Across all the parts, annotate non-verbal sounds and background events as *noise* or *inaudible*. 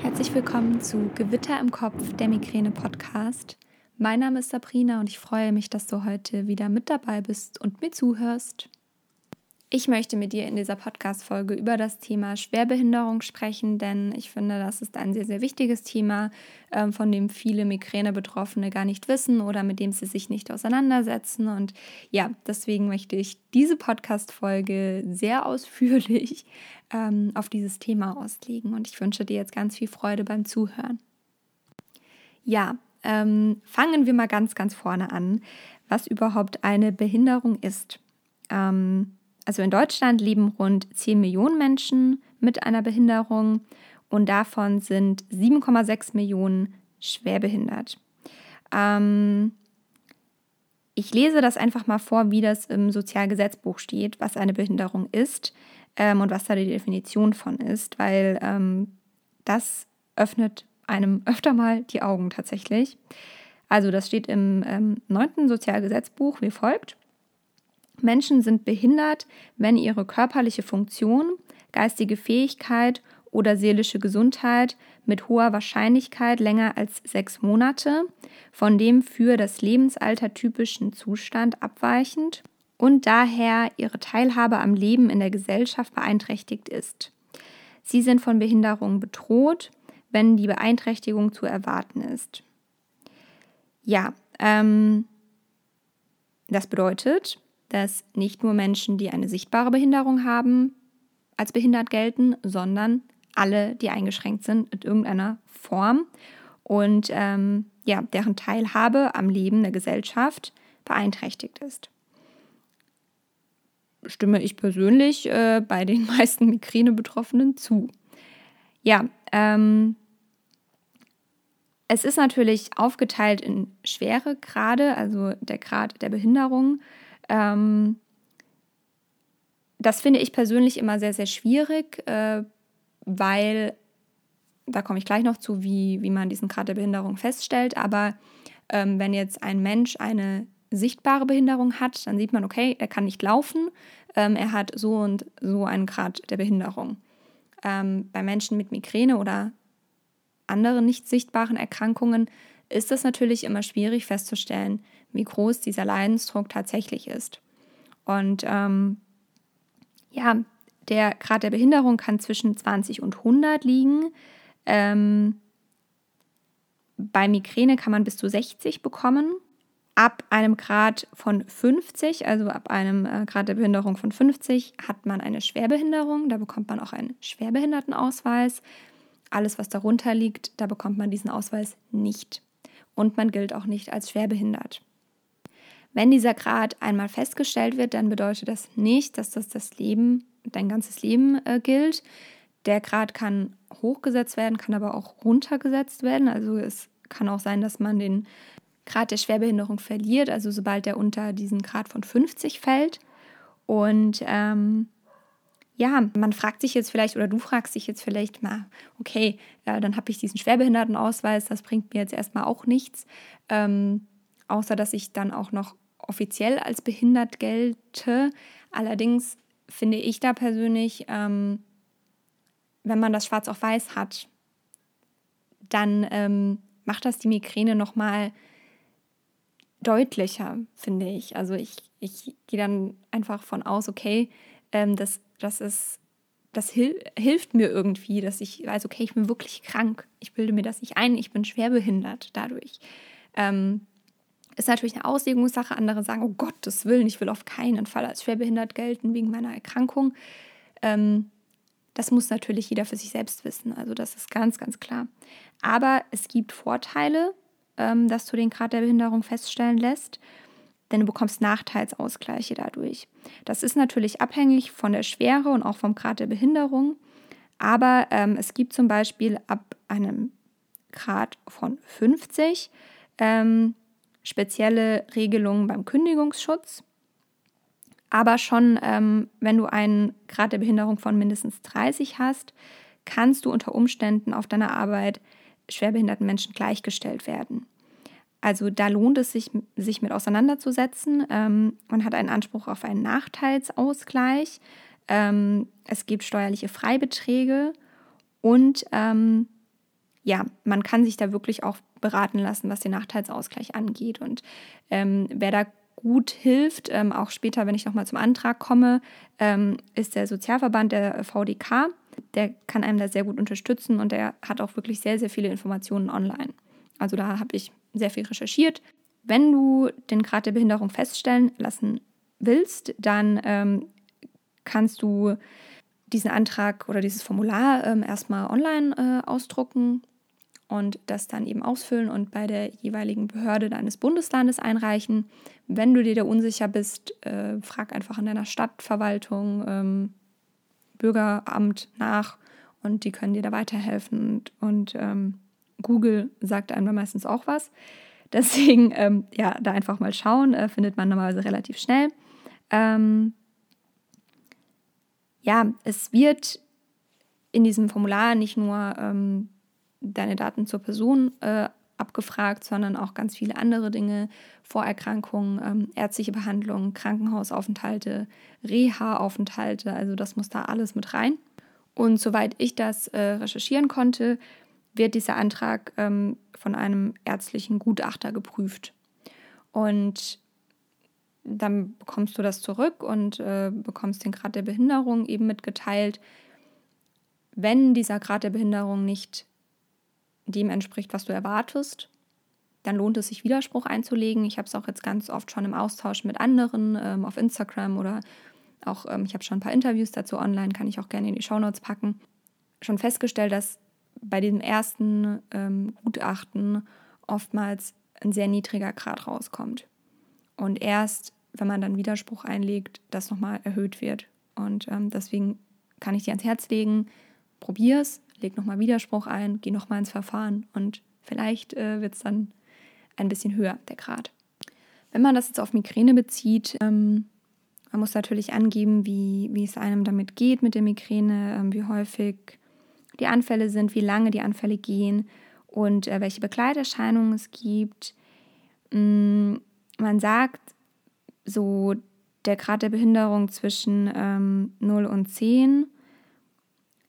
Herzlich willkommen zu Gewitter im Kopf, der Migräne-Podcast. Mein Name ist Sabrina und ich freue mich, dass du heute wieder mit dabei bist und mir zuhörst. Ich möchte mit dir in dieser Podcast-Folge über das Thema Schwerbehinderung sprechen, denn ich finde, das ist ein sehr, sehr wichtiges Thema, ähm, von dem viele Migräne-Betroffene gar nicht wissen oder mit dem sie sich nicht auseinandersetzen. Und ja, deswegen möchte ich diese Podcast-Folge sehr *laughs* ausführlich ähm, auf dieses Thema auslegen und ich wünsche dir jetzt ganz viel Freude beim Zuhören. Ja, ähm, fangen wir mal ganz, ganz vorne an, was überhaupt eine Behinderung ist. Ähm, also in Deutschland leben rund 10 Millionen Menschen mit einer Behinderung und davon sind 7,6 Millionen schwerbehindert. Ähm, ich lese das einfach mal vor, wie das im Sozialgesetzbuch steht, was eine Behinderung ist ähm, und was da die Definition von ist, weil ähm, das öffnet einem öfter mal die Augen tatsächlich. Also das steht im ähm, 9. Sozialgesetzbuch wie folgt. Menschen sind behindert, wenn ihre körperliche Funktion, geistige Fähigkeit oder seelische Gesundheit mit hoher Wahrscheinlichkeit länger als sechs Monate von dem für das Lebensalter typischen Zustand abweichend und daher ihre Teilhabe am Leben in der Gesellschaft beeinträchtigt ist. Sie sind von Behinderung bedroht, wenn die Beeinträchtigung zu erwarten ist. Ja, ähm, das bedeutet, dass nicht nur Menschen, die eine sichtbare Behinderung haben, als behindert gelten, sondern alle, die eingeschränkt sind in irgendeiner Form und ähm, ja, deren Teilhabe am Leben der Gesellschaft beeinträchtigt ist. Stimme ich persönlich äh, bei den *laughs* meisten Migräne-Betroffenen zu. Ja, ähm, es ist natürlich aufgeteilt in schwere Grade, also der Grad der Behinderung ähm, das finde ich persönlich immer sehr, sehr schwierig, äh, weil, da komme ich gleich noch zu, wie, wie man diesen Grad der Behinderung feststellt, aber ähm, wenn jetzt ein Mensch eine sichtbare Behinderung hat, dann sieht man, okay, er kann nicht laufen, ähm, er hat so und so einen Grad der Behinderung. Ähm, bei Menschen mit Migräne oder anderen nicht sichtbaren Erkrankungen ist es natürlich immer schwierig festzustellen, wie groß dieser Leidensdruck tatsächlich ist. Und ähm, ja, der Grad der Behinderung kann zwischen 20 und 100 liegen. Ähm, bei Migräne kann man bis zu 60 bekommen. Ab einem Grad von 50, also ab einem äh, Grad der Behinderung von 50, hat man eine Schwerbehinderung. Da bekommt man auch einen Schwerbehindertenausweis. Alles, was darunter liegt, da bekommt man diesen Ausweis nicht. Und man gilt auch nicht als schwerbehindert. Wenn dieser Grad einmal festgestellt wird, dann bedeutet das nicht, dass das das Leben, dein ganzes Leben äh, gilt. Der Grad kann hochgesetzt werden, kann aber auch runtergesetzt werden. Also es kann auch sein, dass man den Grad der Schwerbehinderung verliert, also sobald er unter diesen Grad von 50 fällt. Und ähm, ja, man fragt sich jetzt vielleicht oder du fragst dich jetzt vielleicht mal, okay, ja, dann habe ich diesen Schwerbehindertenausweis, das bringt mir jetzt erstmal auch nichts. Ähm, außer dass ich dann auch noch offiziell als behindert gelte. Allerdings finde ich da persönlich, ähm, wenn man das schwarz auf weiß hat, dann ähm, macht das die Migräne nochmal deutlicher, finde ich. Also ich, ich gehe dann einfach von aus, okay, ähm, das, das ist, das hil hilft mir irgendwie, dass ich weiß, okay, ich bin wirklich krank. Ich bilde mir das nicht ein, ich bin schwerbehindert dadurch. Ähm, ist natürlich eine Auslegungssache. Andere sagen, oh Gottes Willen, ich will auf keinen Fall als schwerbehindert gelten wegen meiner Erkrankung. Ähm, das muss natürlich jeder für sich selbst wissen. Also das ist ganz, ganz klar. Aber es gibt Vorteile, ähm, dass du den Grad der Behinderung feststellen lässt, denn du bekommst Nachteilsausgleiche dadurch. Das ist natürlich abhängig von der Schwere und auch vom Grad der Behinderung. Aber ähm, es gibt zum Beispiel ab einem Grad von 50 ähm, spezielle Regelungen beim Kündigungsschutz. Aber schon, ähm, wenn du einen Grad der Behinderung von mindestens 30 hast, kannst du unter Umständen auf deiner Arbeit schwerbehinderten Menschen gleichgestellt werden. Also da lohnt es sich, sich mit auseinanderzusetzen. Ähm, man hat einen Anspruch auf einen Nachteilsausgleich. Ähm, es gibt steuerliche Freibeträge und ähm, ja, man kann sich da wirklich auch beraten lassen, was den Nachteilsausgleich angeht. Und ähm, wer da gut hilft, ähm, auch später, wenn ich nochmal zum Antrag komme, ähm, ist der Sozialverband, der VDK. Der kann einem da sehr gut unterstützen und der hat auch wirklich sehr, sehr viele Informationen online. Also da habe ich sehr viel recherchiert. Wenn du den Grad der Behinderung feststellen lassen willst, dann ähm, kannst du diesen Antrag oder dieses Formular ähm, erstmal online äh, ausdrucken und das dann eben ausfüllen und bei der jeweiligen Behörde deines Bundeslandes einreichen. Wenn du dir da unsicher bist, äh, frag einfach in deiner Stadtverwaltung, ähm, Bürgeramt nach und die können dir da weiterhelfen. Und, und ähm, Google sagt einem meistens auch was. *laughs* Deswegen, ähm, ja, da einfach mal schauen, äh, findet man normalerweise relativ schnell. Ähm, ja, es wird in diesem Formular nicht nur ähm, deine Daten zur Person äh, abgefragt, sondern auch ganz viele andere Dinge, Vorerkrankungen, ähm, ärztliche Behandlungen, Krankenhausaufenthalte, Reha-Aufenthalte, also das muss da alles mit rein. Und soweit ich das äh, recherchieren konnte, wird dieser Antrag ähm, von einem ärztlichen Gutachter geprüft. Und dann bekommst du das zurück und äh, bekommst den Grad der Behinderung eben mitgeteilt. Wenn dieser Grad der Behinderung nicht dem entspricht, was du erwartest, dann lohnt es sich, Widerspruch einzulegen. Ich habe es auch jetzt ganz oft schon im Austausch mit anderen ähm, auf Instagram oder auch, ähm, ich habe schon ein paar Interviews dazu online, kann ich auch gerne in die Shownotes packen, schon festgestellt, dass bei dem ersten ähm, Gutachten oftmals ein sehr niedriger Grad rauskommt. Und erst, wenn man dann Widerspruch einlegt, das nochmal erhöht wird. Und ähm, deswegen kann ich dir ans Herz legen, probier es, leg nochmal Widerspruch ein, geh nochmal ins Verfahren und vielleicht äh, wird es dann ein bisschen höher, der Grad. Wenn man das jetzt auf Migräne bezieht, ähm, man muss natürlich angeben, wie, wie es einem damit geht mit der Migräne, ähm, wie häufig die Anfälle sind, wie lange die Anfälle gehen und äh, welche Begleiterscheinungen es gibt. Ähm, man sagt, so der Grad der Behinderung zwischen ähm, 0 und 10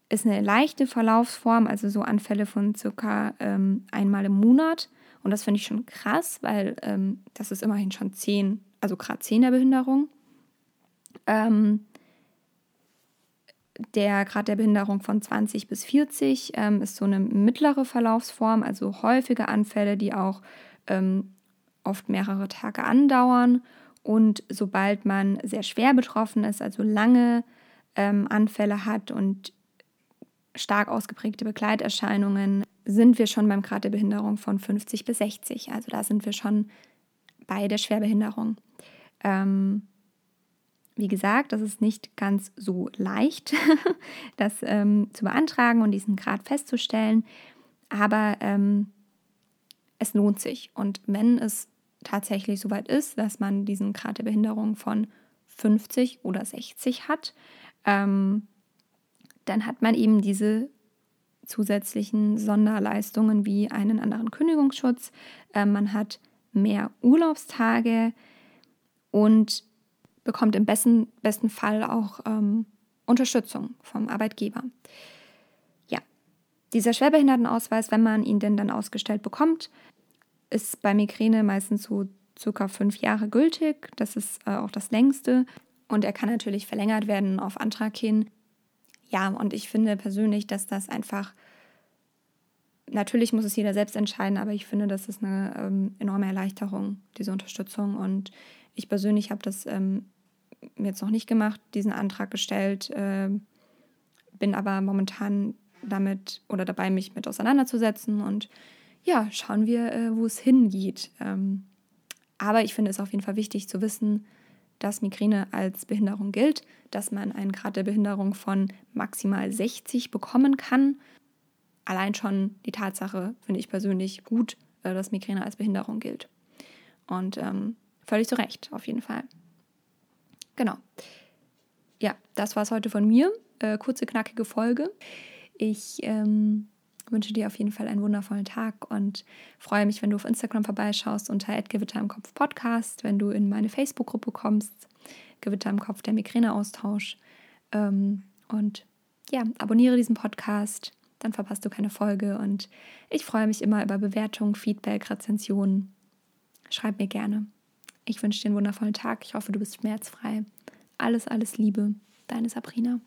ist eine leichte Verlaufsform, also so Anfälle von circa ähm, einmal im Monat. Und das finde ich schon krass, weil ähm, das ist immerhin schon 10, also Grad 10 der Behinderung. Ähm, der Grad der Behinderung von 20 bis 40 ähm, ist so eine mittlere Verlaufsform, also häufige Anfälle, die auch ähm, oft mehrere Tage andauern. Und sobald man sehr schwer betroffen ist, also lange ähm, Anfälle hat und stark ausgeprägte Begleiterscheinungen, sind wir schon beim Grad der Behinderung von 50 bis 60. Also da sind wir schon bei der Schwerbehinderung. Ähm, wie gesagt, das ist nicht ganz so leicht, *laughs* das ähm, zu beantragen und diesen Grad festzustellen, aber ähm, es lohnt sich. Und wenn es tatsächlich soweit ist, dass man diesen Grad der Behinderung von 50 oder 60 hat, ähm, dann hat man eben diese zusätzlichen Sonderleistungen wie einen anderen Kündigungsschutz. Äh, man hat mehr Urlaubstage und bekommt im besten, besten Fall auch ähm, Unterstützung vom Arbeitgeber. Ja, dieser Schwerbehindertenausweis, wenn man ihn denn dann ausgestellt bekommt, ist bei Migräne meistens so circa fünf Jahre gültig. Das ist äh, auch das längste. Und er kann natürlich verlängert werden auf Antrag hin. Ja, und ich finde persönlich, dass das einfach, natürlich muss es jeder selbst entscheiden, aber ich finde, das ist eine ähm, enorme Erleichterung, diese Unterstützung. Und ich persönlich habe das ähm, jetzt noch nicht gemacht, diesen Antrag gestellt, äh, bin aber momentan damit oder dabei, mich mit auseinanderzusetzen und ja, schauen wir, äh, wo es hingeht. Ähm, aber ich finde es auf jeden Fall wichtig zu wissen, dass Migräne als Behinderung gilt, dass man einen Grad der Behinderung von maximal 60 bekommen kann. Allein schon die Tatsache finde ich persönlich gut, äh, dass Migräne als Behinderung gilt. Und ähm, völlig zu Recht, auf jeden Fall. Genau. Ja, das war es heute von mir. Äh, kurze, knackige Folge. Ich ähm, wünsche dir auf jeden Fall einen wundervollen Tag und freue mich, wenn du auf Instagram vorbeischaust unter Gewitter im Kopf Podcast, wenn du in meine Facebook-Gruppe kommst, Gewitter im Kopf, der Migräneaustausch. Ähm, und ja, abonniere diesen Podcast, dann verpasst du keine Folge und ich freue mich immer über Bewertungen, Feedback, Rezensionen. Schreib mir gerne. Ich wünsche dir einen wundervollen Tag. Ich hoffe, du bist schmerzfrei. Alles, alles Liebe. Deine Sabrina.